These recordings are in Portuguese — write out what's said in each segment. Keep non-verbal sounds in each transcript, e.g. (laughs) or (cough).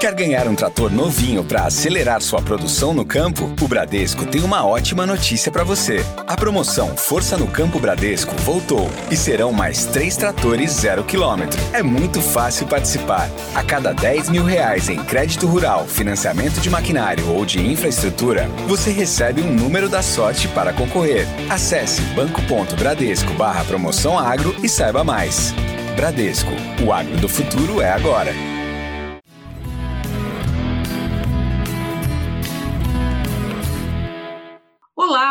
Quer ganhar um trator novinho para acelerar sua produção no campo? O Bradesco tem uma ótima notícia para você. A promoção Força no Campo Bradesco voltou e serão mais três tratores zero quilômetro. É muito fácil participar. A cada 10 mil reais em crédito rural, financiamento de maquinário ou de infraestrutura, você recebe um número da sorte para concorrer. Acesse banco.bradesco barra promoção agro e saiba mais. Bradesco, o agro do futuro é agora.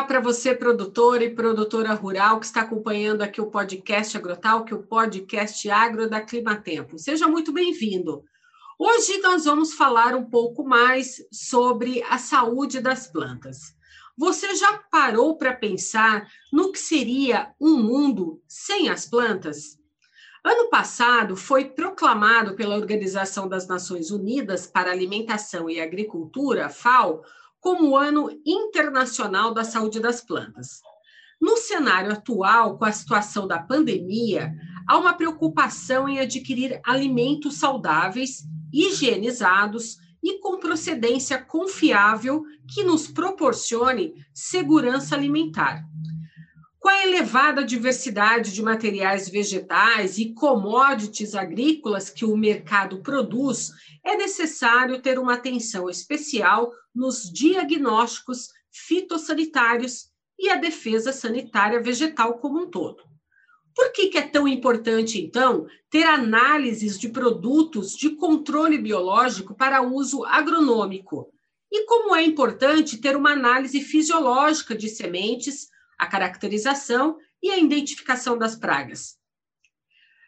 Para você, produtor e produtora rural, que está acompanhando aqui o podcast Agrotal, que é o podcast Agro da Climatempo. Seja muito bem-vindo. Hoje nós vamos falar um pouco mais sobre a saúde das plantas. Você já parou para pensar no que seria um mundo sem as plantas? Ano passado foi proclamado pela Organização das Nações Unidas para Alimentação e Agricultura, FAO, como o Ano Internacional da Saúde das Plantas. No cenário atual, com a situação da pandemia, há uma preocupação em adquirir alimentos saudáveis, higienizados e com procedência confiável que nos proporcione segurança alimentar. Com a elevada diversidade de materiais vegetais e commodities agrícolas que o mercado produz, é necessário ter uma atenção especial nos diagnósticos fitossanitários e a defesa sanitária vegetal como um todo. Por que, que é tão importante, então, ter análises de produtos de controle biológico para uso agronômico? E como é importante ter uma análise fisiológica de sementes, a caracterização e a identificação das pragas?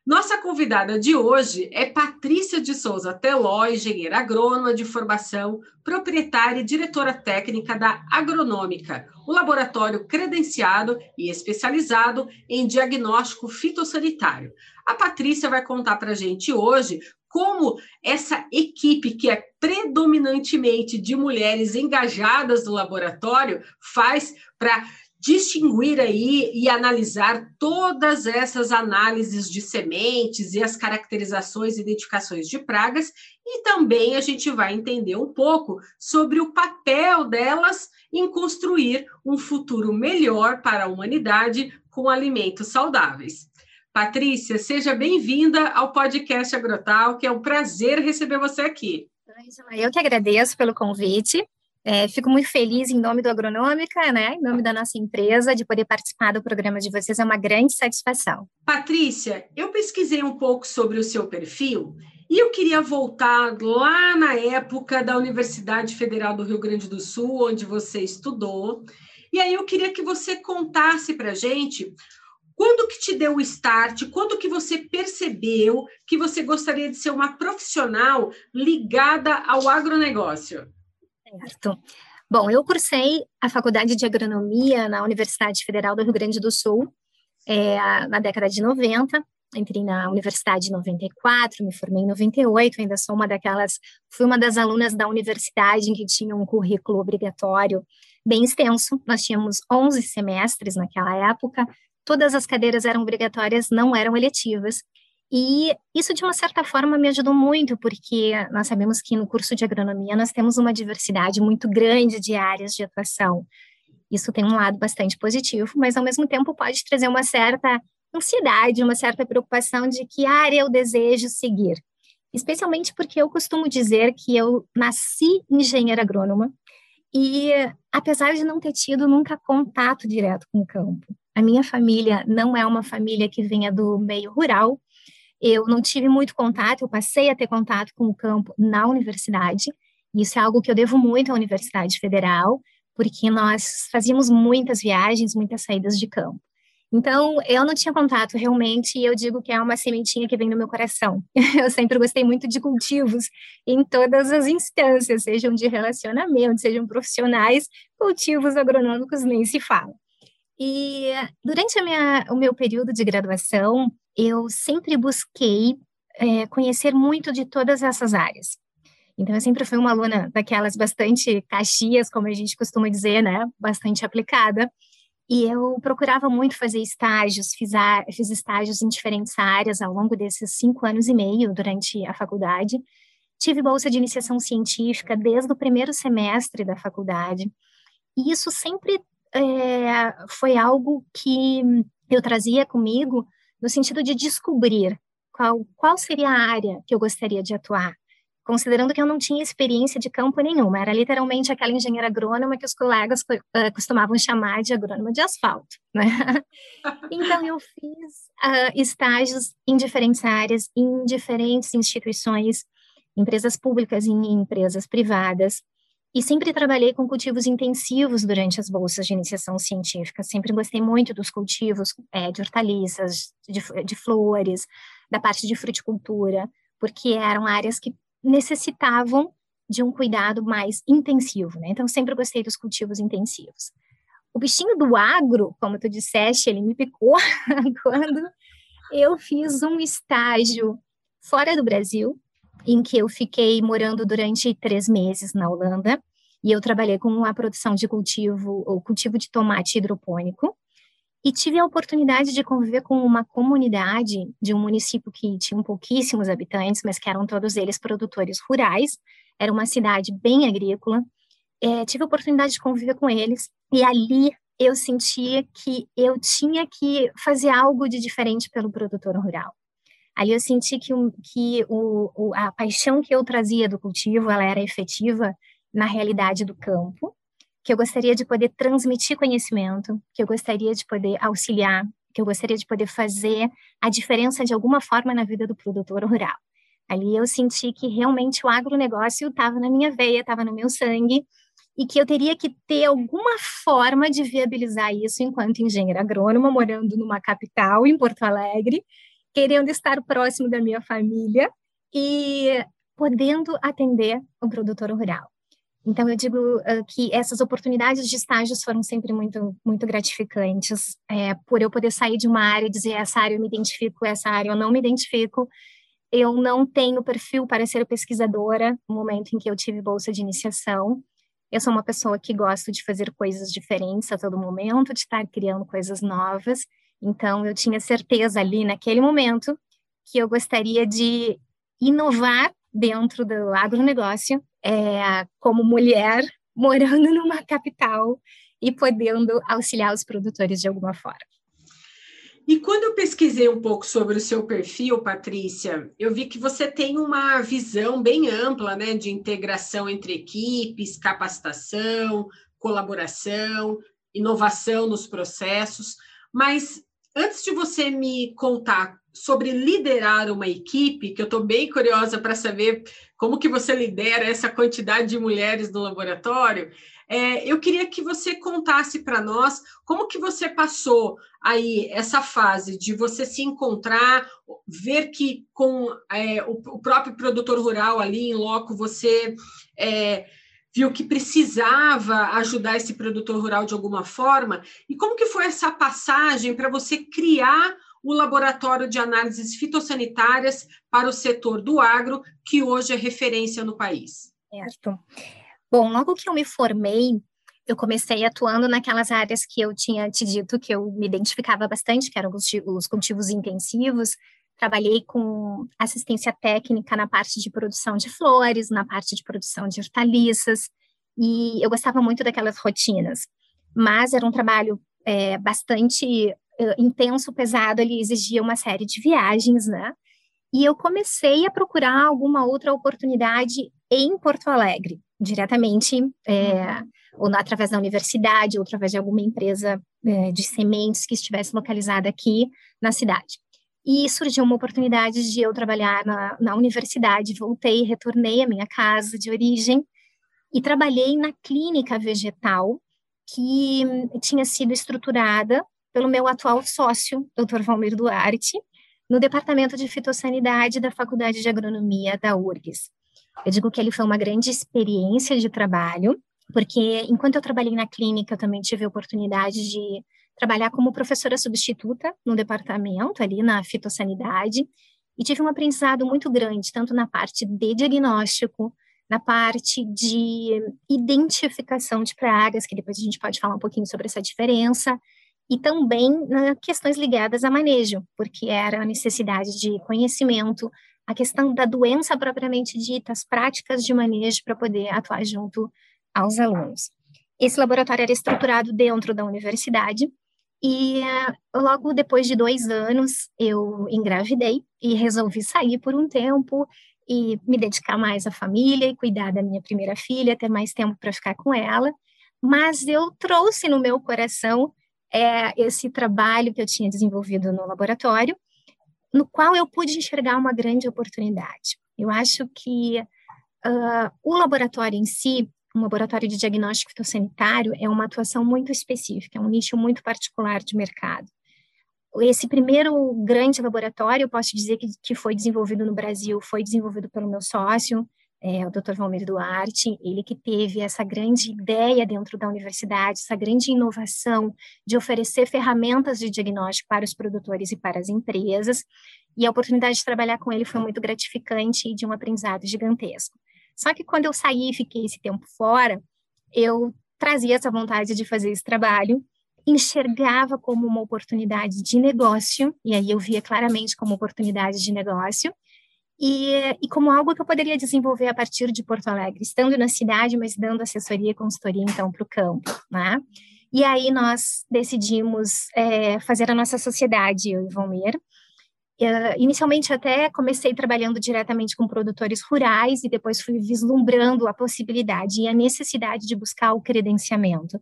Nossa convidada de hoje é Patrícia de Souza Teló, engenheira agrônoma de formação, proprietária e diretora técnica da Agronômica, o laboratório credenciado e especializado em diagnóstico fitossanitário. A Patrícia vai contar para a gente hoje como essa equipe, que é predominantemente de mulheres engajadas no laboratório, faz para distinguir aí e analisar todas essas análises de sementes e as caracterizações e identificações de pragas, e também a gente vai entender um pouco sobre o papel delas em construir um futuro melhor para a humanidade com alimentos saudáveis. Patrícia, seja bem-vinda ao podcast Agrotal, que é um prazer receber você aqui. Eu que agradeço pelo convite. É, fico muito feliz em nome do Agronômica, né, em nome da nossa empresa, de poder participar do programa de vocês, é uma grande satisfação. Patrícia, eu pesquisei um pouco sobre o seu perfil e eu queria voltar lá na época da Universidade Federal do Rio Grande do Sul, onde você estudou, e aí eu queria que você contasse para a gente quando que te deu o start, quando que você percebeu que você gostaria de ser uma profissional ligada ao agronegócio? Certo. Bom, eu cursei a faculdade de agronomia na Universidade Federal do Rio Grande do Sul é, na década de 90. Entrei na universidade em 94, me formei em 98, ainda sou uma daquelas, fui uma das alunas da universidade em que tinha um currículo obrigatório bem extenso. Nós tínhamos 11 semestres naquela época, todas as cadeiras eram obrigatórias, não eram eletivas. E isso, de uma certa forma, me ajudou muito, porque nós sabemos que no curso de agronomia nós temos uma diversidade muito grande de áreas de atuação. Isso tem um lado bastante positivo, mas ao mesmo tempo pode trazer uma certa ansiedade, uma certa preocupação de que área eu desejo seguir. Especialmente porque eu costumo dizer que eu nasci engenheira agrônoma e, apesar de não ter tido nunca contato direto com o campo, a minha família não é uma família que venha do meio rural, eu não tive muito contato, eu passei a ter contato com o campo na universidade. Isso é algo que eu devo muito à Universidade Federal, porque nós fazíamos muitas viagens, muitas saídas de campo. Então, eu não tinha contato realmente, e eu digo que é uma sementinha que vem no meu coração. (laughs) Eu sempre gostei muito de cultivos em todas as instâncias, sejam de relacionamento, sejam profissionais, cultivos agronômicos nem se fala. E durante minha, o meu período de graduação, eu sempre busquei é, conhecer muito de todas essas áreas. Então, eu sempre fui uma aluna daquelas bastante caxias, como a gente costuma dizer, né? Bastante aplicada. E eu procurava muito fazer estágios, fiz, a, fiz estágios em diferentes áreas ao longo desses cinco anos e meio durante a faculdade. tive bolsa de iniciação científica desde o primeiro semestre da faculdade, e isso sempre é, foi algo que eu trazia comigo no sentido de descobrir qual, qual seria a área que eu gostaria de atuar, considerando que eu não tinha experiência de campo nenhuma, era literalmente aquela engenheira agrônoma que os colegas uh, costumavam chamar de agrônoma de asfalto, né? (laughs) então eu fiz uh, estágios em diferentes áreas, em diferentes instituições, empresas públicas e em empresas privadas, e sempre trabalhei com cultivos intensivos durante as bolsas de iniciação científica. Sempre gostei muito dos cultivos é, de hortaliças, de, de flores, da parte de fruticultura, porque eram áreas que necessitavam de um cuidado mais intensivo, né? Então, sempre gostei dos cultivos intensivos. O bichinho do agro, como tu disseste, ele me picou (laughs) quando eu fiz um estágio fora do Brasil, em que eu fiquei morando durante três meses na Holanda, e eu trabalhei com a produção de cultivo, ou cultivo de tomate hidropônico, e tive a oportunidade de conviver com uma comunidade de um município que tinha pouquíssimos habitantes, mas que eram todos eles produtores rurais. Era uma cidade bem agrícola. É, tive a oportunidade de conviver com eles e ali eu sentia que eu tinha que fazer algo de diferente pelo produtor rural. Ali eu senti que, que o, o, a paixão que eu trazia do cultivo ela era efetiva na realidade do campo que eu gostaria de poder transmitir conhecimento, que eu gostaria de poder auxiliar, que eu gostaria de poder fazer a diferença de alguma forma na vida do produtor rural. Ali eu senti que realmente o agronegócio estava na minha veia, estava no meu sangue, e que eu teria que ter alguma forma de viabilizar isso enquanto engenheira agrônoma, morando numa capital, em Porto Alegre, querendo estar próximo da minha família e podendo atender o produtor rural. Então, eu digo uh, que essas oportunidades de estágios foram sempre muito, muito gratificantes, é, por eu poder sair de uma área e dizer essa área eu me identifico, essa área eu não me identifico. Eu não tenho perfil para ser pesquisadora no momento em que eu tive bolsa de iniciação. Eu sou uma pessoa que gosta de fazer coisas diferentes a todo momento, de estar criando coisas novas. Então, eu tinha certeza ali naquele momento que eu gostaria de inovar dentro do agronegócio é, como mulher (laughs) morando numa capital e podendo auxiliar os produtores de alguma forma. E quando eu pesquisei um pouco sobre o seu perfil, Patrícia, eu vi que você tem uma visão bem ampla né, de integração entre equipes, capacitação, colaboração, inovação nos processos. Mas antes de você me contar sobre liderar uma equipe, que eu estou bem curiosa para saber como que você lidera essa quantidade de mulheres no laboratório, é, eu queria que você contasse para nós como que você passou aí essa fase de você se encontrar, ver que com é, o, o, próprio produtor rural ali em loco você é, viu que precisava ajudar esse produtor rural de alguma forma, e como que foi essa passagem para você criar o Laboratório de Análises Fitossanitárias para o setor do agro, que hoje é referência no país. Certo. Bom, logo que eu me formei, eu comecei atuando naquelas áreas que eu tinha te dito que eu me identificava bastante, que eram os, os cultivos intensivos. Trabalhei com assistência técnica na parte de produção de flores, na parte de produção de hortaliças, e eu gostava muito daquelas rotinas. Mas era um trabalho é, bastante uh, intenso, pesado, ele exigia uma série de viagens, né? E eu comecei a procurar alguma outra oportunidade em Porto Alegre, diretamente, é, ou através da universidade, ou através de alguma empresa é, de sementes que estivesse localizada aqui na cidade. E surgiu uma oportunidade de eu trabalhar na, na universidade, voltei, retornei à minha casa de origem e trabalhei na clínica vegetal que tinha sido estruturada pelo meu atual sócio, Dr. Valmir Duarte, no Departamento de Fitossanidade da Faculdade de Agronomia da URGS. Eu digo que ele foi uma grande experiência de trabalho, porque enquanto eu trabalhei na clínica, eu também tive a oportunidade de trabalhar como professora substituta no departamento, ali na fitossanidade, e tive um aprendizado muito grande, tanto na parte de diagnóstico, na parte de identificação de pragas, que depois a gente pode falar um pouquinho sobre essa diferença, e também né, questões ligadas a manejo, porque era a necessidade de conhecimento, a questão da doença propriamente dita, as práticas de manejo para poder atuar junto aos alunos. Esse laboratório era estruturado dentro da universidade e uh, logo depois de dois anos eu engravidei e resolvi sair por um tempo e me dedicar mais à família e cuidar da minha primeira filha, ter mais tempo para ficar com ela. Mas eu trouxe no meu coração é, esse trabalho que eu tinha desenvolvido no laboratório, no qual eu pude enxergar uma grande oportunidade. Eu acho que uh, o laboratório em si, um laboratório de diagnóstico fitossanitário, é uma atuação muito específica, é um nicho muito particular de mercado. Esse primeiro grande laboratório, eu posso dizer que, que foi desenvolvido no Brasil, foi desenvolvido pelo meu sócio, é, o Dr. Valmir Duarte, ele que teve essa grande ideia dentro da universidade, essa grande inovação de oferecer ferramentas de diagnóstico para os produtores e para as empresas, e a oportunidade de trabalhar com ele foi muito gratificante e de um aprendizado gigantesco. Só que quando eu saí e fiquei esse tempo fora, eu trazia essa vontade de fazer esse trabalho, enxergava como uma oportunidade de negócio, e aí eu via claramente como oportunidade de negócio, e, e como algo que eu poderia desenvolver a partir de Porto Alegre, estando na cidade, mas dando assessoria e consultoria, então, para o campo, né? E aí nós decidimos é, fazer a nossa sociedade, eu e Valmir. Uh, inicialmente até comecei trabalhando diretamente com produtores rurais e depois fui vislumbrando a possibilidade e a necessidade de buscar o credenciamento.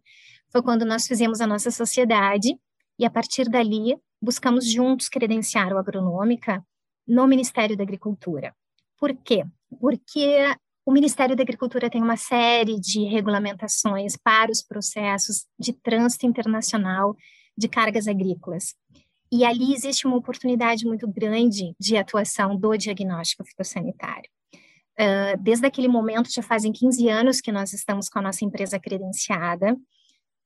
Foi quando nós fizemos a nossa sociedade e a partir dali buscamos juntos credenciar o agronômica no Ministério da Agricultura. Por quê? Porque o Ministério da Agricultura tem uma série de regulamentações para os processos de trânsito internacional de cargas agrícolas. E ali existe uma oportunidade muito grande de atuação do diagnóstico fitossanitário. Uh, desde aquele momento, já fazem 15 anos que nós estamos com a nossa empresa credenciada,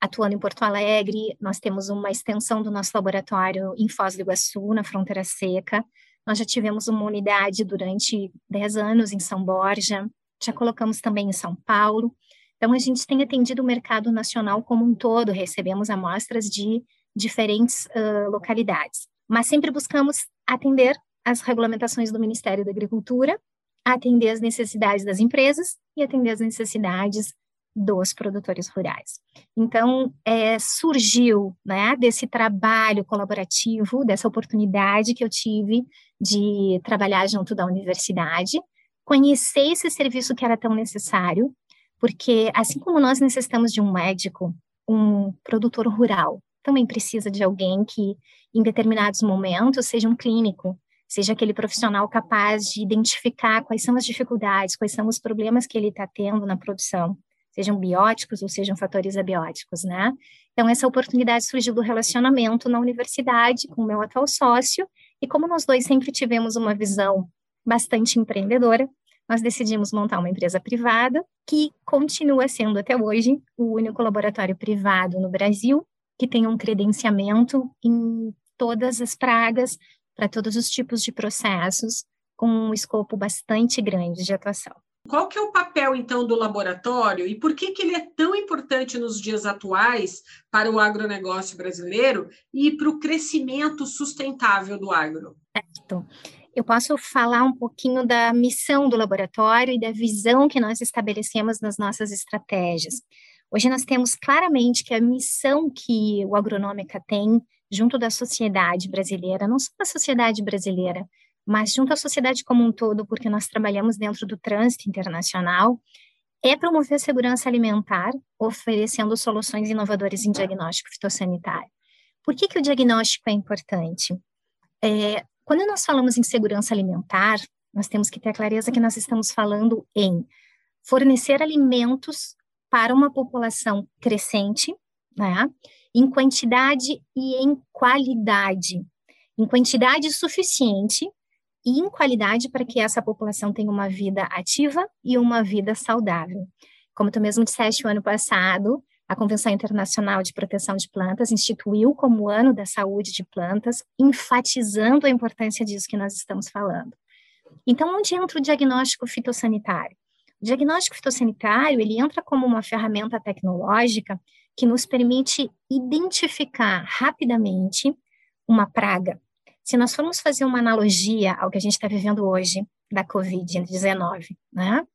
atuando em Porto Alegre, nós temos uma extensão do nosso laboratório em Foz do Iguaçu, na fronteira seca, nós já tivemos uma unidade durante 10 anos em São Borja, já colocamos também em São Paulo. Então, a gente tem atendido o mercado nacional como um todo, recebemos amostras de diferentes uh, localidades, mas sempre buscamos atender as regulamentações do Ministério da Agricultura, atender as necessidades das empresas e atender as necessidades dos produtores rurais. Então, é, surgiu né, desse trabalho colaborativo, dessa oportunidade que eu tive de trabalhar junto da universidade, conhecer esse serviço que era tão necessário, porque assim como nós necessitamos de um médico, um produtor rural também precisa de alguém que, em determinados momentos, seja um clínico, seja aquele profissional capaz de identificar quais são as dificuldades, quais são os problemas que ele está tendo na produção sejam bióticos ou sejam fatores abióticos, né? Então, essa oportunidade surgiu do relacionamento na universidade com o meu atual sócio, e como nós dois sempre tivemos uma visão bastante empreendedora, nós decidimos montar uma empresa privada, que continua sendo até hoje o único laboratório privado no Brasil que tem um credenciamento em todas as pragas, para todos os tipos de processos, com um escopo bastante grande de atuação. Qual que é o papel, então, do laboratório e por que, que ele é tão importante nos dias atuais para o agronegócio brasileiro e para o crescimento sustentável do agro? Certo. Eu posso falar um pouquinho da missão do laboratório e da visão que nós estabelecemos nas nossas estratégias. Hoje nós temos claramente que a missão que o Agronômica tem junto da sociedade brasileira, não só da sociedade brasileira, mas junto à sociedade como um todo, porque nós trabalhamos dentro do trânsito internacional, é promover a segurança alimentar, oferecendo soluções inovadoras em diagnóstico fitossanitário. Por que, que o diagnóstico é importante? É, quando nós falamos em segurança alimentar, nós temos que ter a clareza que nós estamos falando em fornecer alimentos para uma população crescente, né, em quantidade e em qualidade, em quantidade suficiente e em qualidade para que essa população tenha uma vida ativa e uma vida saudável. Como tu mesmo disseste, o ano passado, a Convenção Internacional de Proteção de Plantas instituiu como ano da saúde de plantas, enfatizando a importância disso que nós estamos falando. Então, onde entra o diagnóstico fitossanitário? O diagnóstico fitossanitário, ele entra como uma ferramenta tecnológica que nos permite identificar rapidamente uma praga, Se nós formos fazer uma analogia ao que a gente está vivendo hoje da Covid-19, né?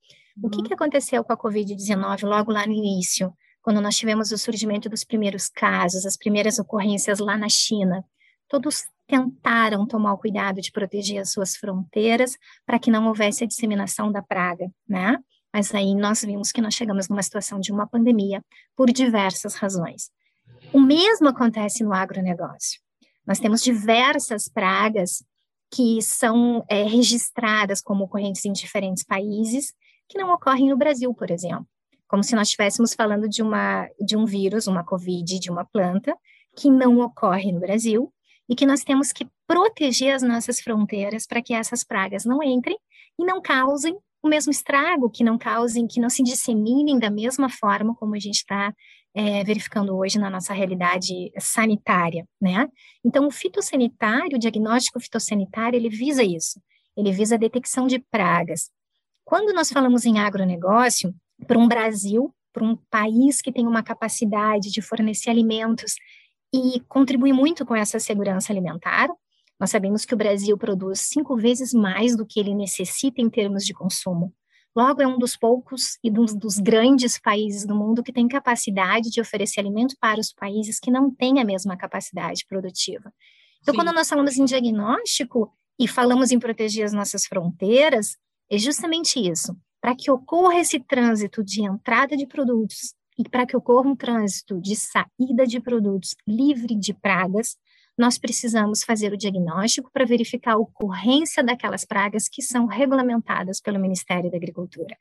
O que, uhum. que aconteceu com a Covid-19 logo lá no início, quando nós tivemos o surgimento dos primeiros casos, as primeiras ocorrências lá na China? Todos tentaram tomar o cuidado de proteger as suas fronteiras para que não houvesse a disseminação da praga, né? Mas aí nós vimos que nós chegamos numa situação de uma pandemia por diversas razões. O mesmo acontece no agronegócio. Nós temos diversas pragas que são é, registradas como ocorrentes em diferentes países, que não ocorrem no Brasil, por exemplo. Como se nós estivéssemos falando de, uma, de um vírus, uma Covid, de uma planta, que não ocorre no Brasil, e que nós temos que proteger as nossas fronteiras para que essas pragas não entrem e não causem o mesmo estrago, que não causem, que não se disseminem da mesma forma como a gente está é, verificando hoje na nossa realidade sanitária, né? Então, o fitossanitário, o diagnóstico fitossanitário, ele visa isso, ele visa a detecção de pragas. Quando nós falamos em agronegócio, para um Brasil, para um país que tem uma capacidade de fornecer alimentos e contribui muito com essa segurança alimentar, nós sabemos que o Brasil produz cinco vezes mais do que ele necessita em termos de consumo. Logo, é um dos poucos e dos, dos grandes países do mundo que tem capacidade de oferecer alimento para os países que não têm a mesma capacidade produtiva. Então, Sim. quando nós falamos em diagnóstico e falamos em proteger as nossas fronteiras, é justamente isso. Para que ocorra esse trânsito de entrada de produtos e para que ocorra um trânsito de saída de produtos livre de pragas, nós precisamos fazer o diagnóstico para verificar a ocorrência daquelas pragas que são regulamentadas pelo Ministério da Agricultura.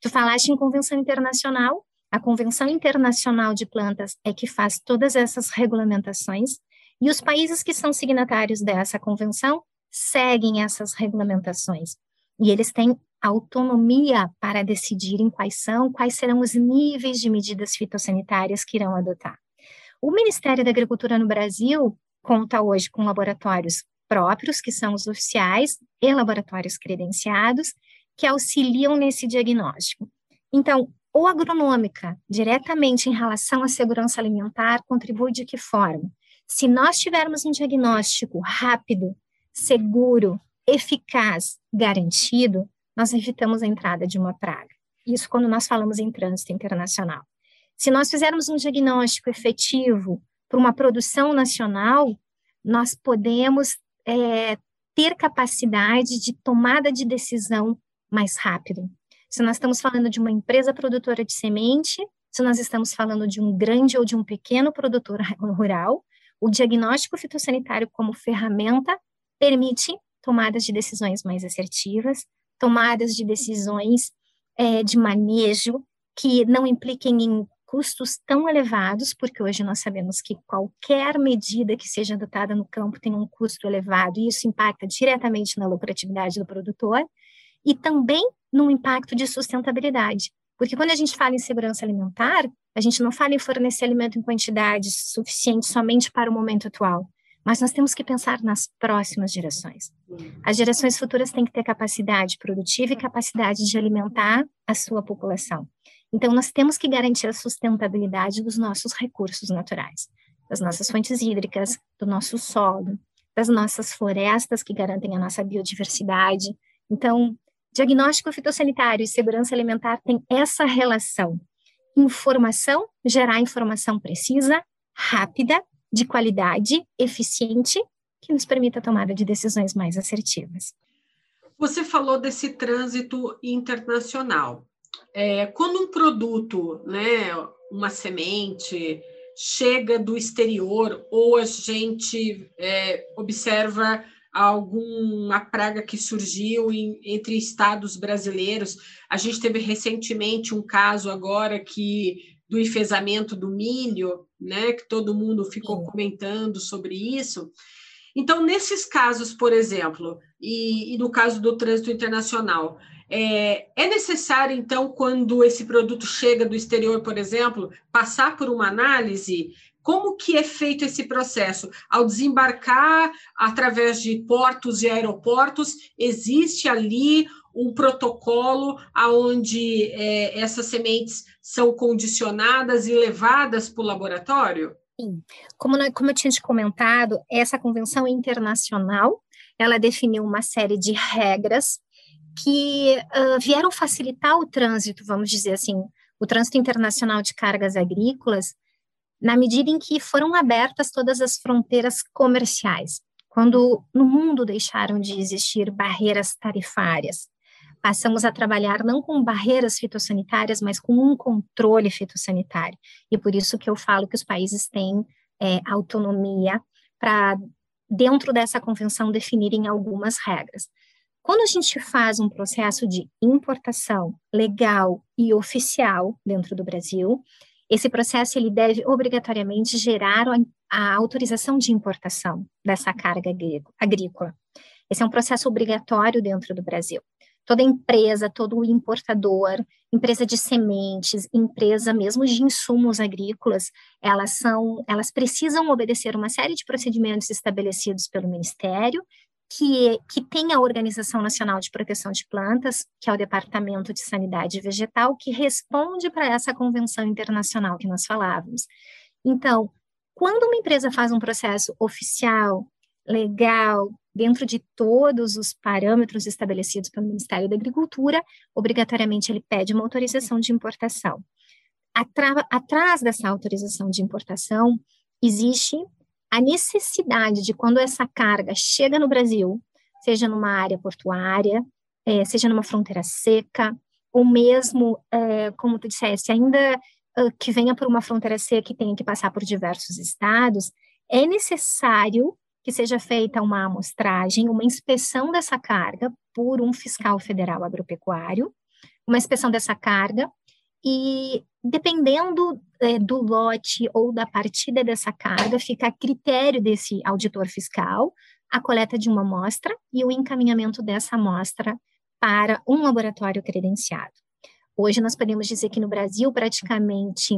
Tu falaste em convenção internacional, a Convenção Internacional de Plantas é que faz todas essas regulamentações, e os países que são signatários dessa convenção seguem essas regulamentações. E eles têm autonomia para decidirem quais são, quais serão os níveis de medidas fitossanitárias que irão adotar. O Ministério da Agricultura no Brasil conta hoje com laboratórios próprios, que são os oficiais, e laboratórios credenciados, que auxiliam nesse diagnóstico. Então, o agronômica, diretamente em relação à segurança alimentar, contribui de que forma? Se nós tivermos um diagnóstico rápido, seguro, eficaz, garantido, nós evitamos a entrada de uma praga. Isso quando nós falamos em trânsito internacional. Se nós fizermos um diagnóstico efetivo, para uma produção nacional, nós podemos é, ter capacidade de tomada de decisão mais rápido. Se nós estamos falando de uma empresa produtora de semente, se nós estamos falando de um grande ou de um pequeno produtor (laughs) rural, o diagnóstico fitossanitário como ferramenta permite tomadas de decisões mais assertivas, tomadas de decisões é, de manejo que não impliquem em custos tão elevados, porque hoje nós sabemos que qualquer medida que seja adotada no campo tem um custo elevado, e isso impacta diretamente na lucratividade do produtor, e também no impacto de sustentabilidade. Porque quando a gente fala em segurança alimentar, a gente não fala em fornecer alimento em quantidade suficiente somente para o momento atual, mas nós temos que pensar nas próximas gerações. As gerações futuras têm que ter capacidade produtiva e capacidade de alimentar a sua população. Então, nós temos que garantir a sustentabilidade dos nossos recursos naturais, das nossas fontes hídricas, do nosso solo, das nossas florestas que garantem a nossa biodiversidade. Então, diagnóstico fitossanitário e segurança alimentar tem essa relação. Informação, gerar informação precisa, rápida, de qualidade, eficiente, que nos permita a tomada de decisões mais assertivas. Você falou desse trânsito internacional. É, quando um produto, né, uma semente, chega do exterior ou a gente é, observa alguma praga que surgiu em, entre estados brasileiros. A gente teve recentemente um caso agora que do enfesamento do milho, né, que todo mundo ficou comentando sobre isso. Então, nesses casos, por exemplo, e, e no caso do trânsito internacional, é, é, necessário, então, quando esse produto chega do exterior, por exemplo, passar por uma análise? Como que é feito esse processo? Ao desembarcar através de portos e aeroportos, existe ali um protocolo aonde é, essas sementes são condicionadas e levadas para o laboratório? Sim, como, como eu tinha te comentado, essa convenção internacional, ela definiu uma série de regras que uh, vieram facilitar o trânsito, vamos dizer assim, o trânsito internacional de cargas agrícolas, na medida em que foram abertas todas as fronteiras comerciais, quando no mundo deixaram de existir barreiras tarifárias. Passamos a trabalhar não com barreiras fitossanitárias, mas com um controle fitossanitário. E por isso que eu falo que os países têm é, autonomia para, dentro dessa convenção, definirem algumas regras. Quando a gente faz um processo de importação legal e oficial dentro do Brasil, esse processo ele deve obrigatoriamente gerar a autorização de importação dessa carga agrícola. Esse é um processo obrigatório dentro do Brasil. Toda empresa, todo importador, empresa de sementes, empresa mesmo de insumos agrícolas, elas são, elas precisam obedecer uma série de procedimentos estabelecidos pelo Ministério que, que tem a Organização Nacional de Proteção de Plantas, que é o Departamento de Sanidade Vegetal, que responde para essa convenção internacional que nós falávamos. Então, quando uma empresa faz um processo oficial, legal, dentro de todos os parâmetros estabelecidos pelo Ministério da Agricultura, obrigatoriamente ele pede uma autorização de importação. atrás dessa autorização de importação, existe a necessidade de quando essa carga chega no Brasil, seja numa área portuária, é, seja numa fronteira seca, ou mesmo, é, como tu disseste, ainda que venha por uma fronteira seca e tenha que passar por diversos estados, é necessário que seja feita uma amostragem, uma inspeção dessa carga por um fiscal federal agropecuário, uma inspeção dessa carga, e dependendo é, do lote ou da partida dessa carga, fica a critério desse auditor fiscal a coleta de uma amostra e o encaminhamento dessa amostra para um laboratório credenciado. Hoje nós podemos dizer que no Brasil praticamente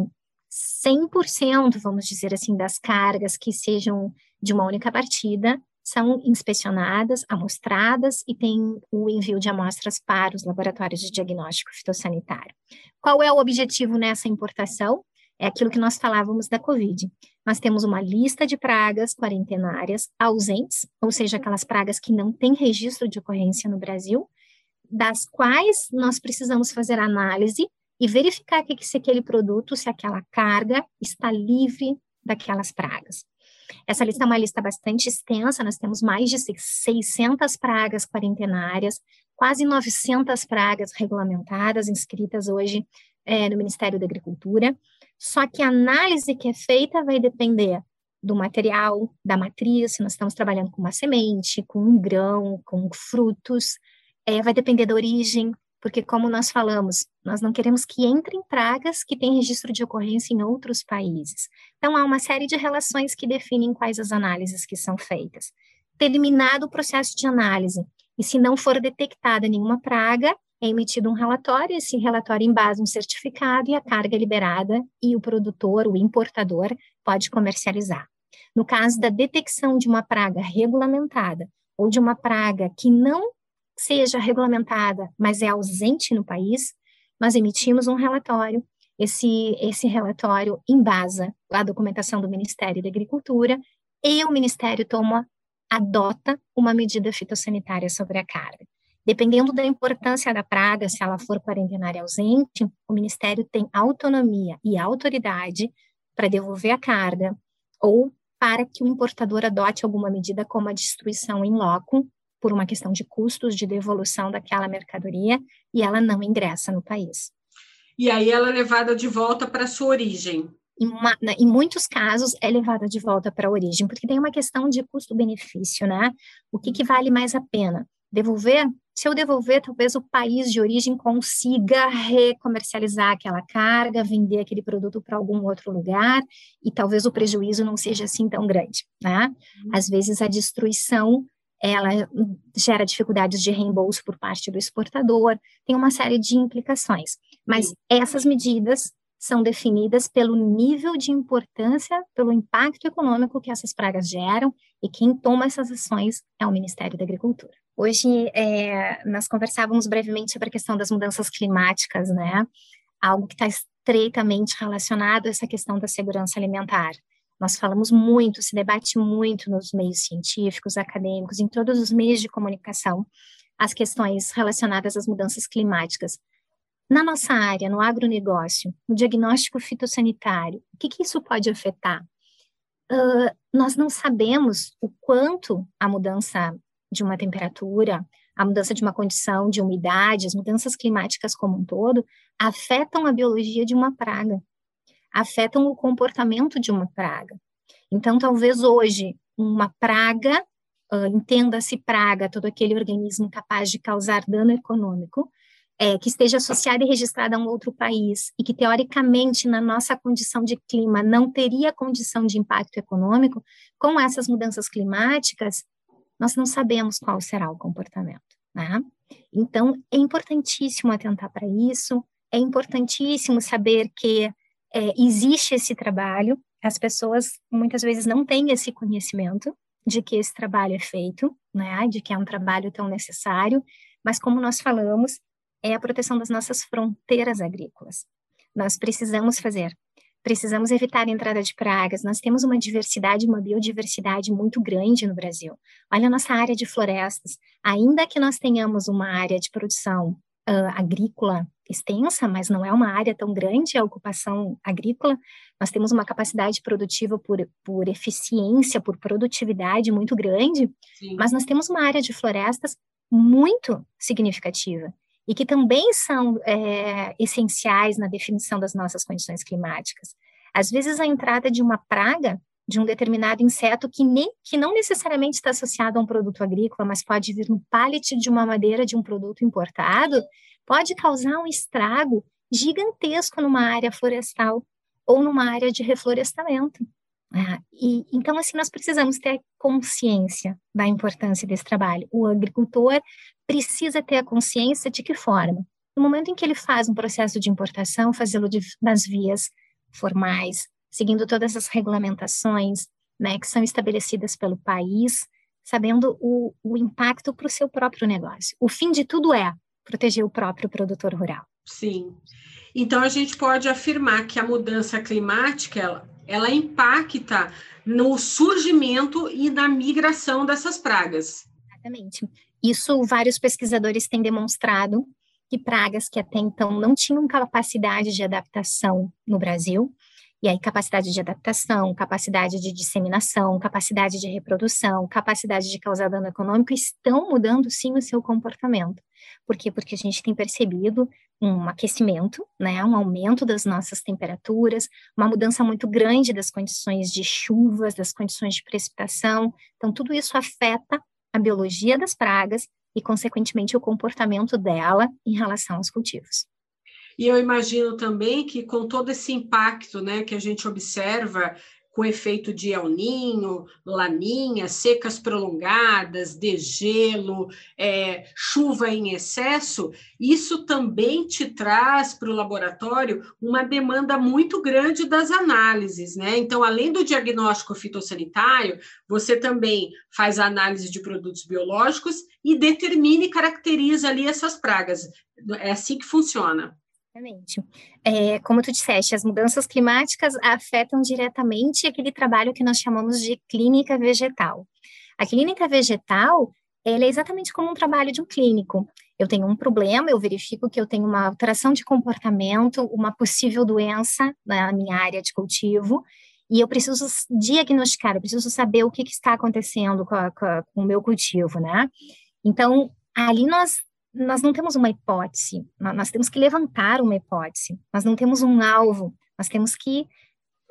100%, vamos dizer assim, das cargas que sejam de uma única partida são inspecionadas, amostradas e tem o envio de amostras para os laboratórios de diagnóstico fitossanitário. Qual é o objetivo nessa importação? É aquilo que nós falávamos da Covid. Nós temos uma lista de pragas quarentenárias ausentes, ou seja, aquelas pragas que não têm registro de ocorrência no Brasil, das quais nós precisamos fazer análise e verificar que se aquele produto, se aquela carga está livre daquelas pragas. Essa lista é uma lista bastante extensa, nós temos mais de 600 pragas quarentenárias, quase 900 pragas regulamentadas, inscritas hoje é, no Ministério da Agricultura. Só que a análise que é feita vai depender do material, da matriz, se nós estamos trabalhando com uma semente, com um grão, com frutos, é, vai depender da origem, porque, como nós falamos, nós não queremos que entrem pragas que têm registro de ocorrência em outros países. Então, há uma série de relações que definem quais as análises que são feitas. Terminado o processo de análise, e se não for detectada nenhuma praga, é emitido um relatório, esse relatório embasa um certificado e a carga é liberada e o produtor, o importador, pode comercializar. No caso da detecção de uma praga regulamentada ou de uma praga que não seja regulamentada, mas é ausente no país, nós emitimos um relatório. Esse, esse relatório embasa a documentação do Ministério da Agricultura e o Ministério toma, adota uma medida fitossanitária sobre a carga. Dependendo da importância da praga, se ela for quarentenária ausente, o Ministério tem autonomia e autoridade para devolver a carga ou para que o importador adote alguma medida como a destruição em loco por uma questão de custos de devolução daquela mercadoria e ela não ingressa no país. E aí ela é levada de volta para sua origem. Em, uma, em, muitos casos é levada de volta para a origem, porque tem uma questão de custo-benefício, né? O que, que vale mais a pena? Devolver? Se eu devolver, talvez o país de origem consiga recomercializar aquela carga, vender aquele produto para algum outro lugar, e talvez o prejuízo não seja assim tão grande, né? Uhum. Às vezes a destruição ela gera dificuldades de reembolso por parte do exportador, tem uma série de implicações. Mas Sim. essas medidas são definidas pelo nível de importância, pelo impacto econômico que essas pragas geram, e quem toma essas ações é o Ministério da Agricultura. Hoje, é, nós conversávamos brevemente sobre a questão das mudanças climáticas, né? Algo que está estreitamente relacionado a essa questão da segurança alimentar. Nós falamos muito, se debate muito nos meios científicos, acadêmicos, em todos os meios de comunicação, as questões relacionadas às mudanças climáticas. Na nossa área, no agronegócio, no diagnóstico fitossanitário, o que, que isso pode afetar? Uh, nós não sabemos o quanto a mudança de uma temperatura, a mudança de uma condição de umidade, as mudanças climáticas como um todo, afetam a biologia de uma praga, afetam o comportamento de uma praga. Então, talvez hoje, uma praga, uh, entenda-se praga, todo aquele organismo capaz de causar dano econômico, é, que esteja associada e registrada a um outro país e que, teoricamente, na nossa condição de clima, não teria condição de impacto econômico, com essas mudanças climáticas, nós não sabemos qual será o comportamento. Né? Então, é importantíssimo atentar para isso, é importantíssimo saber que é, existe esse trabalho, as pessoas muitas vezes não têm esse conhecimento de que esse trabalho é feito, né, de que é um trabalho tão necessário, mas como nós falamos, é a proteção das nossas fronteiras agrícolas. Nós precisamos fazer, precisamos evitar a entrada de pragas. Nós temos uma diversidade, uma biodiversidade muito grande no Brasil. Olha a nossa área de florestas. Ainda que nós tenhamos uma área de produção uh, agrícola extensa, mas não é uma área tão grande a ocupação agrícola, nós temos uma capacidade produtiva por, por eficiência, por produtividade muito grande, Sim. mas nós temos uma área de florestas muito significativa e que também são é, essenciais na definição das nossas condições climáticas. Às vezes, a entrada de uma praga de um determinado inseto que, nem, que não necessariamente está associado a um produto agrícola, mas pode vir no pallet de uma madeira de um produto importado, pode causar um estrago gigantesco numa área florestal ou numa área de reflorestamento. Ah, e, então, assim, nós precisamos ter consciência da importância desse trabalho. O agricultor precisa ter a consciência de que forma? No momento em que ele faz um processo de importação, fazê-lo nas vias formais, seguindo todas as regulamentações né, que são estabelecidas pelo país, sabendo o, o impacto para o seu próprio negócio. O fim de tudo é proteger o próprio produtor rural. Sim. Então a gente pode afirmar que a mudança climática ela, ela impacta no surgimento e na migração dessas pragas. Exatamente. Isso vários pesquisadores têm demonstrado que pragas que até então não tinham capacidade de adaptação no Brasil, e aí capacidade de adaptação, capacidade de disseminação, capacidade de reprodução, capacidade de causar dano econômico estão mudando sim o seu comportamento. Por quê? Porque a gente tem percebido um aquecimento, né, um aumento das nossas temperaturas, uma mudança muito grande das condições de chuvas, das condições de precipitação. Então tudo isso afeta a biologia das pragas e, consequentemente, o comportamento dela em relação aos cultivos. E eu imagino também que, com todo esse impacto né, que a gente observa com efeito de El Ninho, Laninha, secas prolongadas, degelo, é, chuva em excesso, isso também te traz para o laboratório uma demanda muito grande das análises, né? Então, além do diagnóstico fitossanitário, você também faz análise de produtos biológicos e determina e caracteriza ali essas pragas. É assim que funciona. Exatamente. É, como tu disseste, as mudanças climáticas afetam diretamente aquele trabalho que nós chamamos de clínica vegetal. A clínica vegetal, ela é exatamente como um trabalho de um clínico. Eu tenho um problema, eu verifico que eu tenho uma alteração de comportamento, uma possível doença na minha área de cultivo, e eu preciso diagnosticar, eu preciso saber o que, que está acontecendo com, a, com, com o meu cultivo, né? Então, ali nós nós não temos uma hipótese, nós temos que levantar uma hipótese, nós não temos um alvo, nós temos que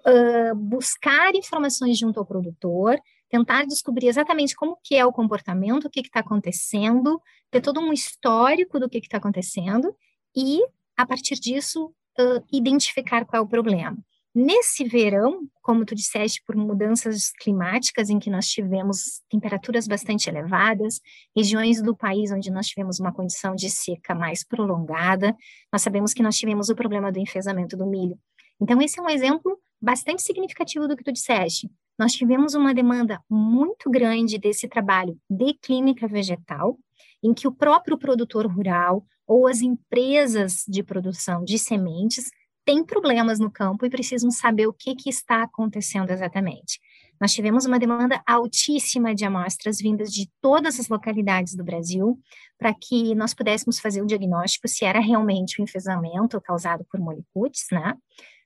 uh, buscar informações junto ao produtor, tentar descobrir exatamente como que é o comportamento, o que está acontecendo, ter todo um histórico do que está acontecendo e, a partir disso, uh, identificar qual é o problema. Nesse verão, como tu disseste, por mudanças climáticas em que nós tivemos temperaturas bastante elevadas, regiões do país onde nós tivemos uma condição de seca mais prolongada, nós sabemos que nós tivemos o problema do enfesamento do milho. Então, esse é um exemplo bastante significativo do que tu disseste. Nós tivemos uma demanda muito grande desse trabalho de clínica vegetal, em que o próprio produtor rural ou as empresas de produção de sementes têm problemas no campo e precisam saber o que, que está acontecendo exatamente. Nós tivemos uma demanda altíssima de amostras vindas de todas as localidades do Brasil, para que nós pudéssemos fazer o diagnóstico se era realmente o enfesamento causado por molicutes, né?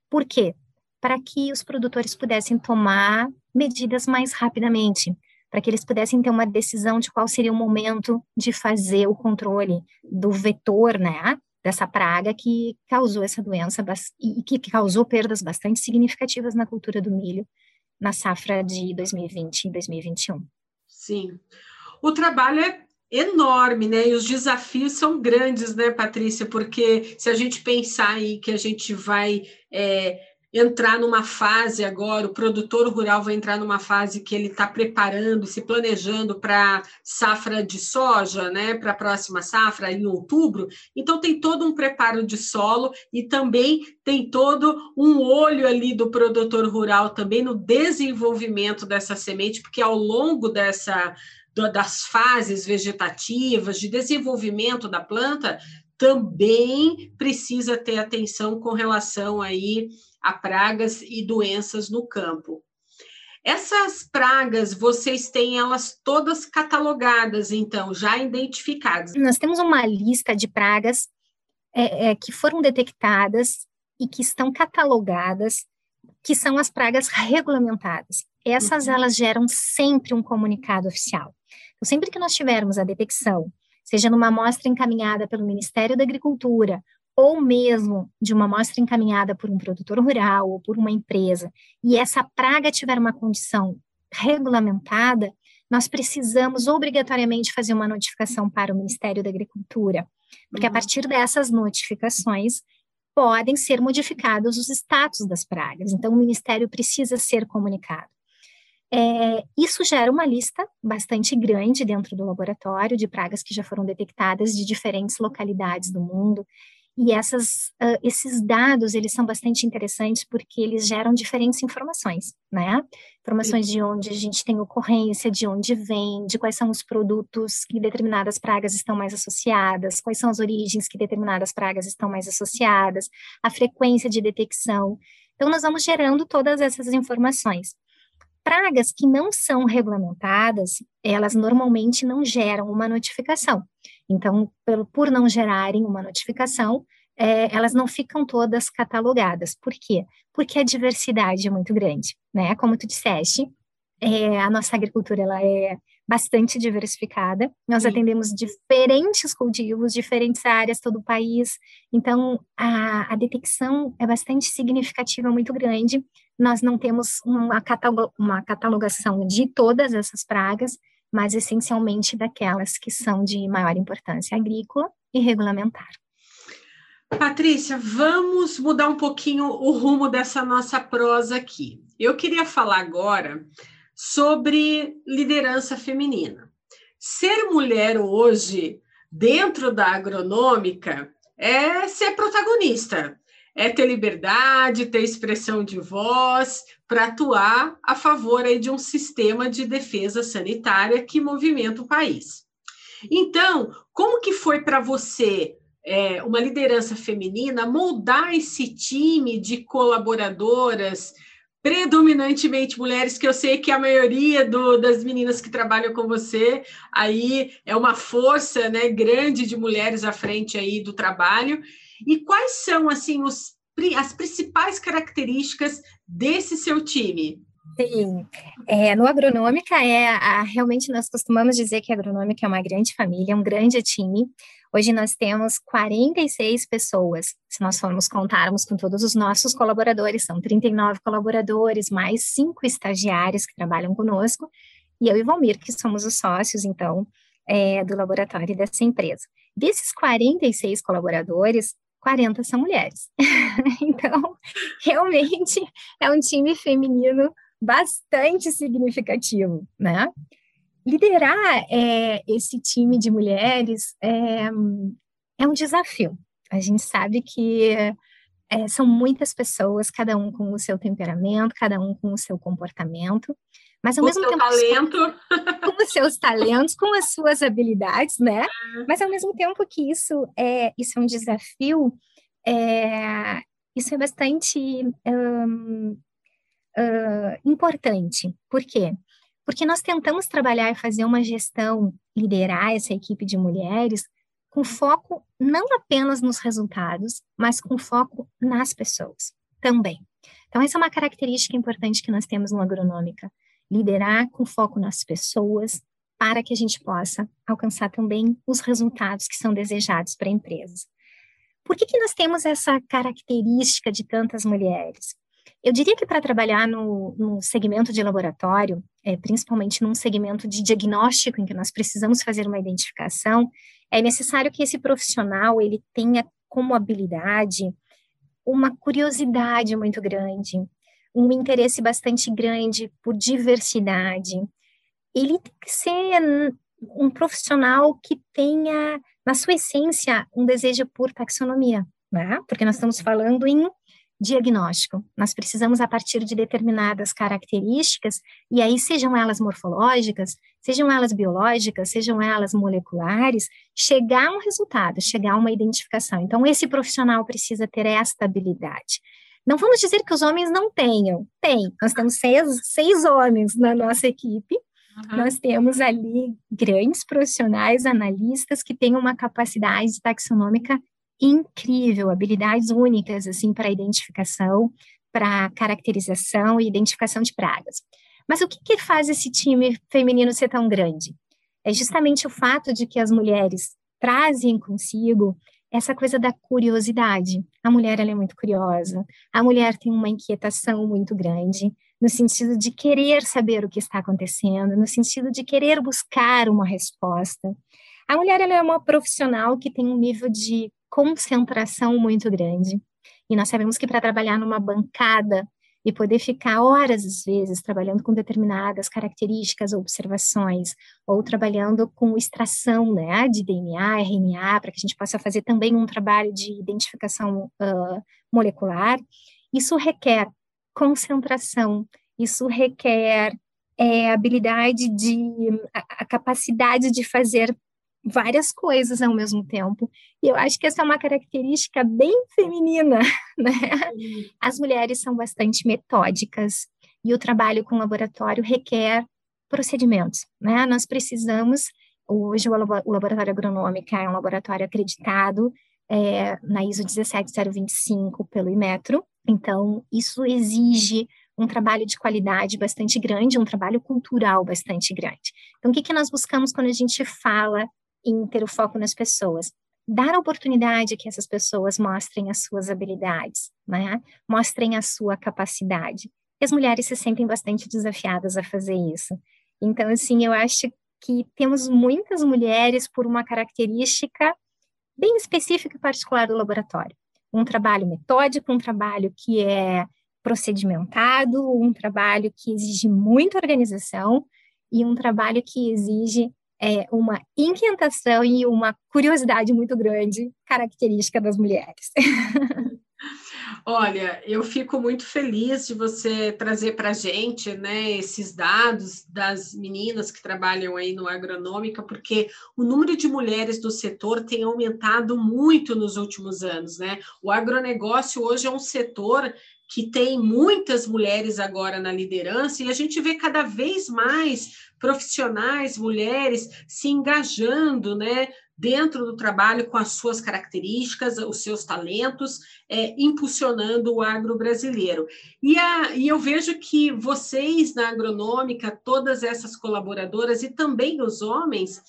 Por quê? Para que os produtores pudessem tomar medidas mais rapidamente, para que eles pudessem ter uma decisão de qual seria o momento de fazer o controle do vetor, né? Dessa praga que causou essa doença e que causou perdas bastante significativas na cultura do milho na safra de 2020 e 2021. Sim. O trabalho é enorme, né? E os desafios são grandes, né, Patrícia? Porque se a gente pensar aí que a gente vai é, entrar numa fase agora, o produtor rural vai entrar numa fase que ele está preparando, se planejando para safra de soja, né, para a próxima safra em outubro. Então tem todo um preparo de solo e também tem todo um olho ali do produtor rural também no desenvolvimento dessa semente, porque ao longo dessa das fases vegetativas, de desenvolvimento da planta, também precisa ter atenção com relação aí a pragas e doenças no campo. Essas pragas, vocês têm elas todas catalogadas, então, já identificadas? Nós temos uma lista de pragas é, é, que foram detectadas e que estão catalogadas, que são as pragas regulamentadas. Essas, uhum. elas geram sempre um comunicado oficial. Então, sempre que nós tivermos a detecção, seja numa amostra encaminhada pelo Ministério da Agricultura ou mesmo de uma amostra encaminhada por um produtor rural ou por uma empresa, e essa praga tiver uma condição regulamentada, nós precisamos obrigatoriamente fazer uma notificação para o Ministério da Agricultura, porque uhum. a partir dessas notificações podem ser modificados os status das pragas. Então, o Ministério precisa ser comunicado. É, isso gera uma lista bastante grande dentro do laboratório de pragas que já foram detectadas de diferentes localidades do mundo. E essas, uh, esses dados, eles são bastante interessantes porque eles geram diferentes informações, né? Informações de onde a gente tem ocorrência, de onde vem, de quais são os produtos que determinadas pragas estão mais associadas, quais são as origens que determinadas pragas estão mais associadas, a frequência de detecção. Então, nós vamos gerando todas essas informações. Pragas que não são regulamentadas, elas normalmente não geram uma notificação. Então, por, por não gerarem uma notificação, é, elas não ficam todas catalogadas. Por quê? Porque a diversidade é muito grande, né? Como tu disseste, é, a nossa agricultura ela é bastante diversificada. Nós Sim. atendemos diferentes cultivos, diferentes áreas, todo o país. Então, a, a detecção é bastante significativa, muito grande. Nós não temos uma, catalog, uma catalogação de todas essas pragas, mas essencialmente daquelas que são de maior importância agrícola e regulamentar. Patrícia, vamos mudar um pouquinho o rumo dessa nossa prosa aqui. Eu queria falar agora sobre liderança feminina. Ser mulher hoje, dentro da agronômica, é ser protagonista, é ter liberdade, ter expressão de voz para atuar a favor aí de um sistema de defesa sanitária que movimenta o país. Então, como que foi para você é, uma liderança feminina moldar esse time de colaboradoras predominantemente mulheres, que eu sei que a maioria do, das meninas que trabalham com você aí é uma força né, grande de mulheres à frente aí do trabalho. E quais são assim os, as principais características desse seu time? Sim, é, no Agronômica, é, a, realmente nós costumamos dizer que a Agronômica é uma grande família, um grande time. Hoje nós temos 46 pessoas, se nós formos contarmos com todos os nossos colaboradores, são 39 colaboradores, mais cinco estagiários que trabalham conosco, e eu e Valmir, que somos os sócios, então, é, do laboratório dessa empresa. Desses 46 colaboradores, 40 são mulheres. (laughs) então, realmente é um time feminino bastante significativo, né? liderar é, esse time de mulheres é, é um desafio. A gente sabe que é, são muitas pessoas, cada um com o seu temperamento, cada um com o seu comportamento, mas ao com mesmo tempo talento. com (laughs) os seus talentos, com as suas habilidades, né? É. Mas ao mesmo tempo que isso é isso é um desafio, é, isso é bastante um, uh, importante. Por quê? Porque nós tentamos trabalhar e fazer uma gestão, liderar essa equipe de mulheres com foco não apenas nos resultados, mas com foco nas pessoas também. Então, essa é uma característica importante que nós temos no Agronômica, liderar com foco nas pessoas, para que a gente possa alcançar também os resultados que são desejados para a empresa. Por que, que nós temos essa característica de tantas mulheres? Eu diria que para trabalhar no, no, segmento de laboratório, é, principalmente num segmento de diagnóstico em que nós precisamos fazer uma identificação, é necessário que esse profissional ele tenha como habilidade uma curiosidade muito grande, um interesse bastante grande por diversidade. Ele tem que ser um profissional que tenha, na sua essência, um desejo por taxonomia, né? Porque nós estamos falando em diagnóstico. Nós precisamos, a partir de determinadas características, e aí sejam elas morfológicas, sejam elas biológicas, sejam elas moleculares, chegar a um resultado, chegar a uma identificação. Então, esse profissional precisa ter esta habilidade. Não vamos dizer que os homens não tenham, tem. Nós temos seis, seis homens na nossa equipe, Uhum. Nós temos ali grandes profissionais, analistas que têm uma capacidade taxonômica incrível, habilidades únicas assim para identificação, para caracterização e identificação de pragas. Mas o que, que faz esse time feminino ser tão grande? É justamente o fato de que as mulheres trazem consigo essa coisa da curiosidade. A mulher ela é muito curiosa, a mulher tem uma inquietação muito grande, no sentido de querer saber o que está acontecendo, no sentido de querer buscar uma resposta. A mulher ela é uma profissional que tem um nível de concentração muito grande. E nós sabemos que para trabalhar numa bancada e poder ficar horas, às vezes, trabalhando com determinadas características ou observações, ou trabalhando com extração né, de DNA, RNA, para que a gente possa fazer também um trabalho de identificação uh, molecular, isso requer concentração, isso requer é, habilidade de, a, a capacidade de fazer várias coisas ao mesmo tempo. E eu acho que essa é uma característica bem feminina, (laughs) né? As mulheres são bastante metódicas e o trabalho com laboratório requer procedimentos, né? Nós precisamos, hoje o laboratório agronômico é um laboratório acreditado é, na ISO 17025 pelo Imetro, então isso exige um trabalho de qualidade bastante grande, um trabalho cultural bastante grande. Então, o que, que nós buscamos quando a gente fala em ter o foco nas pessoas. Dar a oportunidade que essas pessoas mostrem as suas habilidades, né? mostrem a sua capacidade. E as mulheres se sentem bastante desafiadas a fazer isso. Então, assim, eu acho que temos muitas mulheres por uma característica bem específica e particular do laboratório. Um trabalho metódico, um trabalho que é procedimentado, um trabalho que exige muita organização e um trabalho que exige é, uma inquietação e uma curiosidade muito grande, característica das mulheres. (laughs) Olha, eu fico muito feliz de você trazer para a gente né, esses dados das meninas que trabalham aí no agronômica, porque o número de mulheres do setor tem aumentado muito nos últimos anos. Né? O agronegócio hoje é um setor que tem muitas mulheres agora na liderança, e a gente vê cada vez mais profissionais, mulheres, se engajando né, dentro do trabalho com as suas características, os seus talentos, é, impulsionando o agro brasileiro. E, a, e eu vejo que vocês na agronômica, todas essas colaboradoras e também os homens,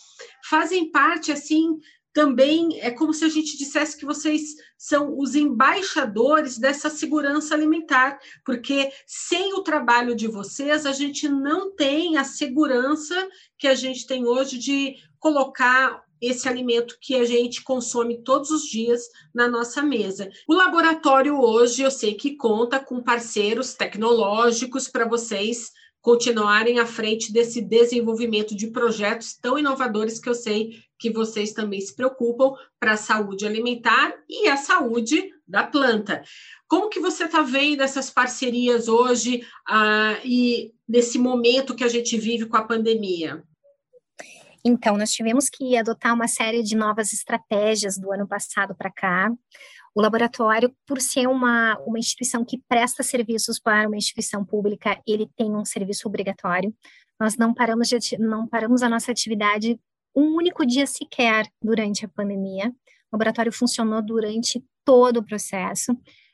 fazem parte assim também é como se a gente dissesse que vocês são os embaixadores dessa segurança alimentar, porque sem o trabalho de vocês, a gente não tem a segurança que a gente tem hoje de colocar esse alimento que a gente consome todos os dias na nossa mesa. O laboratório hoje eu sei que conta com parceiros tecnológicos para vocês continuarem à frente desse desenvolvimento de projetos tão inovadores que eu sei que vocês também se preocupam para a saúde alimentar e a saúde da planta. Como que você está vendo essas parcerias hoje ah, e nesse momento que a gente vive com a pandemia? Então, nós tivemos que adotar uma série de novas estratégias do ano passado para cá. O laboratório, por ser uma, uma instituição que presta serviços para uma instituição pública, ele tem um serviço obrigatório. Nós não paramos, de, não paramos a nossa atividade um único dia sequer durante a pandemia. O laboratório funcionou durante todo o processo.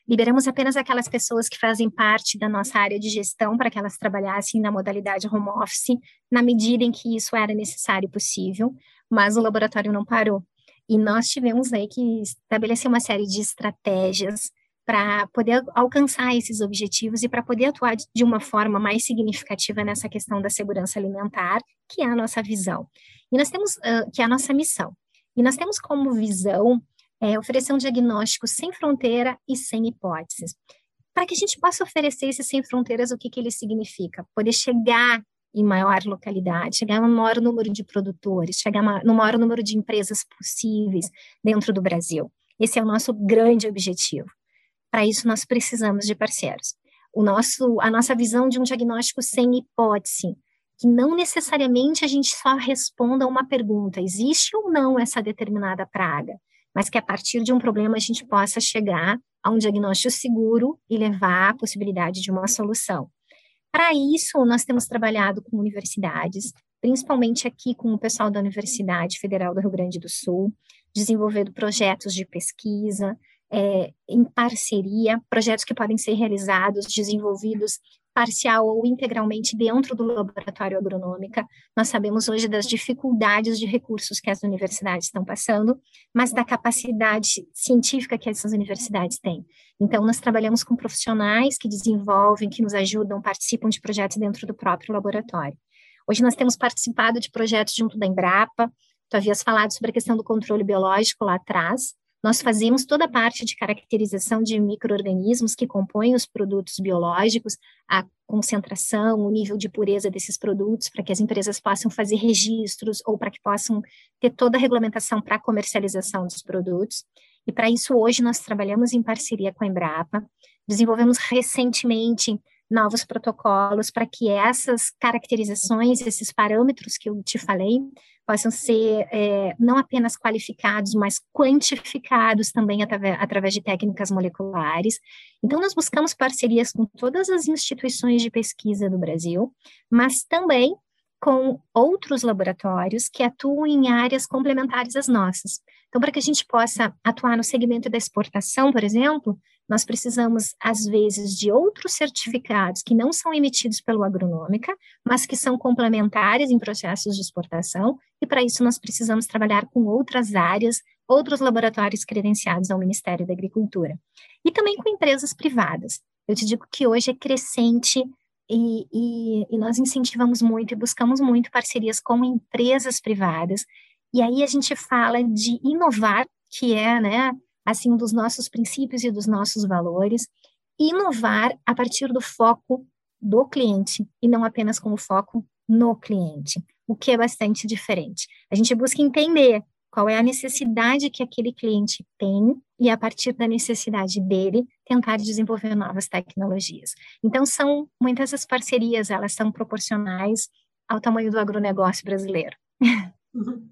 Liberamos apenas aquelas pessoas que fazem parte da nossa área de gestão para que elas trabalhassem na modalidade home office, na medida em que isso era necessário e possível, mas o laboratório não parou. E nós tivemos aí que estabelecer uma série de estratégias para poder alcançar esses objetivos e para poder atuar de uma forma mais significativa nessa questão da segurança alimentar, que é a nossa visão. E nós temos, uh, que é a nossa missão. E nós temos como visão é, oferecer um diagnóstico sem fronteira e sem hipóteses. Para que a gente possa oferecer esse sem fronteiras, o que, que ele significa? Poder chegar em maior localidade, chegar no maior número de produtores, chegar no maior número de empresas possíveis dentro do Brasil. Esse é o nosso grande objetivo. Para isso, nós precisamos de parceiros. O nosso, a nossa visão de um diagnóstico sem hipótese, que não necessariamente a gente só responda uma pergunta: existe ou não essa determinada praga? mas que a partir de um problema a gente possa chegar a um diagnóstico seguro e levar a possibilidade de uma solução. Para isso, nós temos trabalhado com universidades, principalmente aqui com o pessoal da Universidade Federal do Rio Grande do Sul, desenvolvendo projetos de pesquisa, é, em parceria, projetos que podem ser realizados, desenvolvidos parcial ou integralmente dentro do laboratório agronômica. Nós sabemos hoje das dificuldades de recursos que as universidades estão passando, mas da capacidade científica que essas universidades têm. Então, nós trabalhamos com profissionais que desenvolvem, que nos ajudam, participam de projetos dentro do próprio laboratório. Hoje nós temos participado de projetos junto da Embrapa, tu havias falado sobre a questão do controle biológico lá atrás, nós fazemos toda a parte de caracterização de micro-organismos que compõem os produtos biológicos, a concentração, o nível de pureza desses produtos, para que as empresas possam fazer registros ou para que possam ter toda a regulamentação para a comercialização dos produtos. E para isso, hoje, nós trabalhamos em parceria com a Embrapa, desenvolvemos recentemente novos protocolos para que essas caracterizações, esses parâmetros que eu te falei, possam ser é, não apenas qualificados, mas quantificados também através, através de técnicas moleculares. Então, nós buscamos parcerias com todas as instituições de pesquisa do Brasil, mas também com outros laboratórios que atuam em áreas complementares às nossas. Então, para que a gente possa atuar no segmento da exportação, por exemplo, nós precisamos, às vezes, de outros certificados que não são emitidos pelo Agronômica, mas que são complementares em processos de exportação, e para isso nós precisamos trabalhar com outras áreas, outros laboratórios credenciados ao Ministério da Agricultura. E também com empresas privadas. Eu te digo que hoje é crescente e, e, e, nós incentivamos muito e buscamos muito parcerias com empresas privadas. E aí a gente fala de inovar, que é, né, assim, dos nossos princípios e dos nossos valores, inovar a partir do foco do cliente e não apenas com o foco no cliente, o que é bastante diferente. A gente busca entender qual é a necessidade que aquele cliente tem e a partir da necessidade dele tentar desenvolver novas tecnologias. Então são muitas as parcerias, elas são proporcionais ao tamanho do agronegócio brasileiro. Uhum.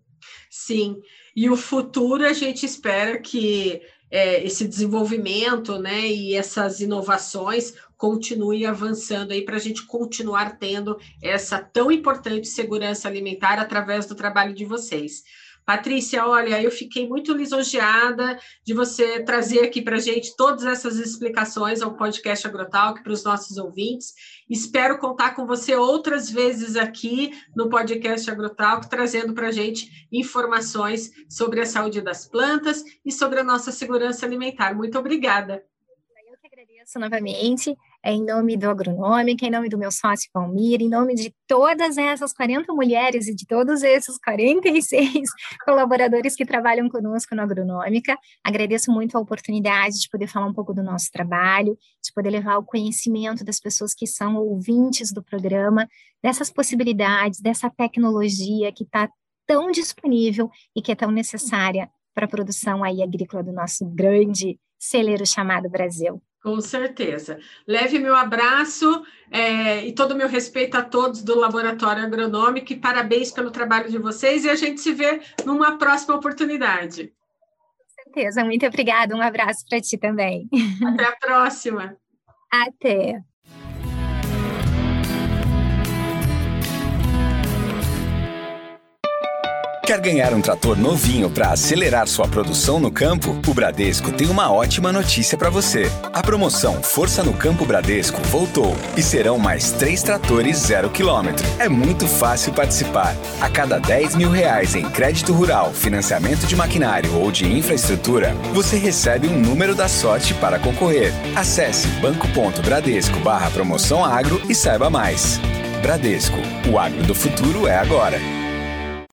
Sim, e o futuro a gente espera que é, esse desenvolvimento né, e essas inovações continue avançando aí para a gente continuar tendo essa tão importante segurança alimentar através do trabalho de vocês. Patrícia, olha, eu fiquei muito lisonjeada de você trazer aqui para a gente todas essas explicações ao podcast Agrotalk para os nossos ouvintes. Espero contar com você outras vezes aqui no podcast Agrotalk, trazendo para a gente informações sobre a saúde das plantas e sobre a nossa segurança alimentar. Muito obrigada. Eu que agradeço novamente em nome do Agronômica, em nome do meu sócio Palmir, em nome de todas essas 40 mulheres e de todos esses 46 (laughs) colaboradores que trabalham conosco no Agronômica. Agradeço muito a oportunidade de poder falar um pouco do nosso trabalho, de poder levar o conhecimento das pessoas que são ouvintes do programa, dessas possibilidades, dessa tecnologia que está tão disponível e que é tão necessária para a produção aí agrícola do nosso grande celeiro chamado Brasil. Com certeza. Leve meu abraço é, e todo o meu respeito a todos do Laboratório Agronômico e parabéns pelo trabalho de vocês e a gente se vê numa próxima oportunidade. Com certeza. Muito obrigada. Um abraço para ti também. Até a próxima. Até. Quer ganhar um trator novinho para acelerar sua produção no campo? O Bradesco tem uma ótima notícia para você. A promoção Força no Campo Bradesco voltou e serão mais três tratores zero quilômetro. É muito fácil participar. A cada 10 mil reais em crédito rural, financiamento de maquinário ou de infraestrutura, você recebe um número da sorte para concorrer. Acesse banco.bradesco barra promoção agro e saiba mais. Bradesco, o agro do futuro é agora.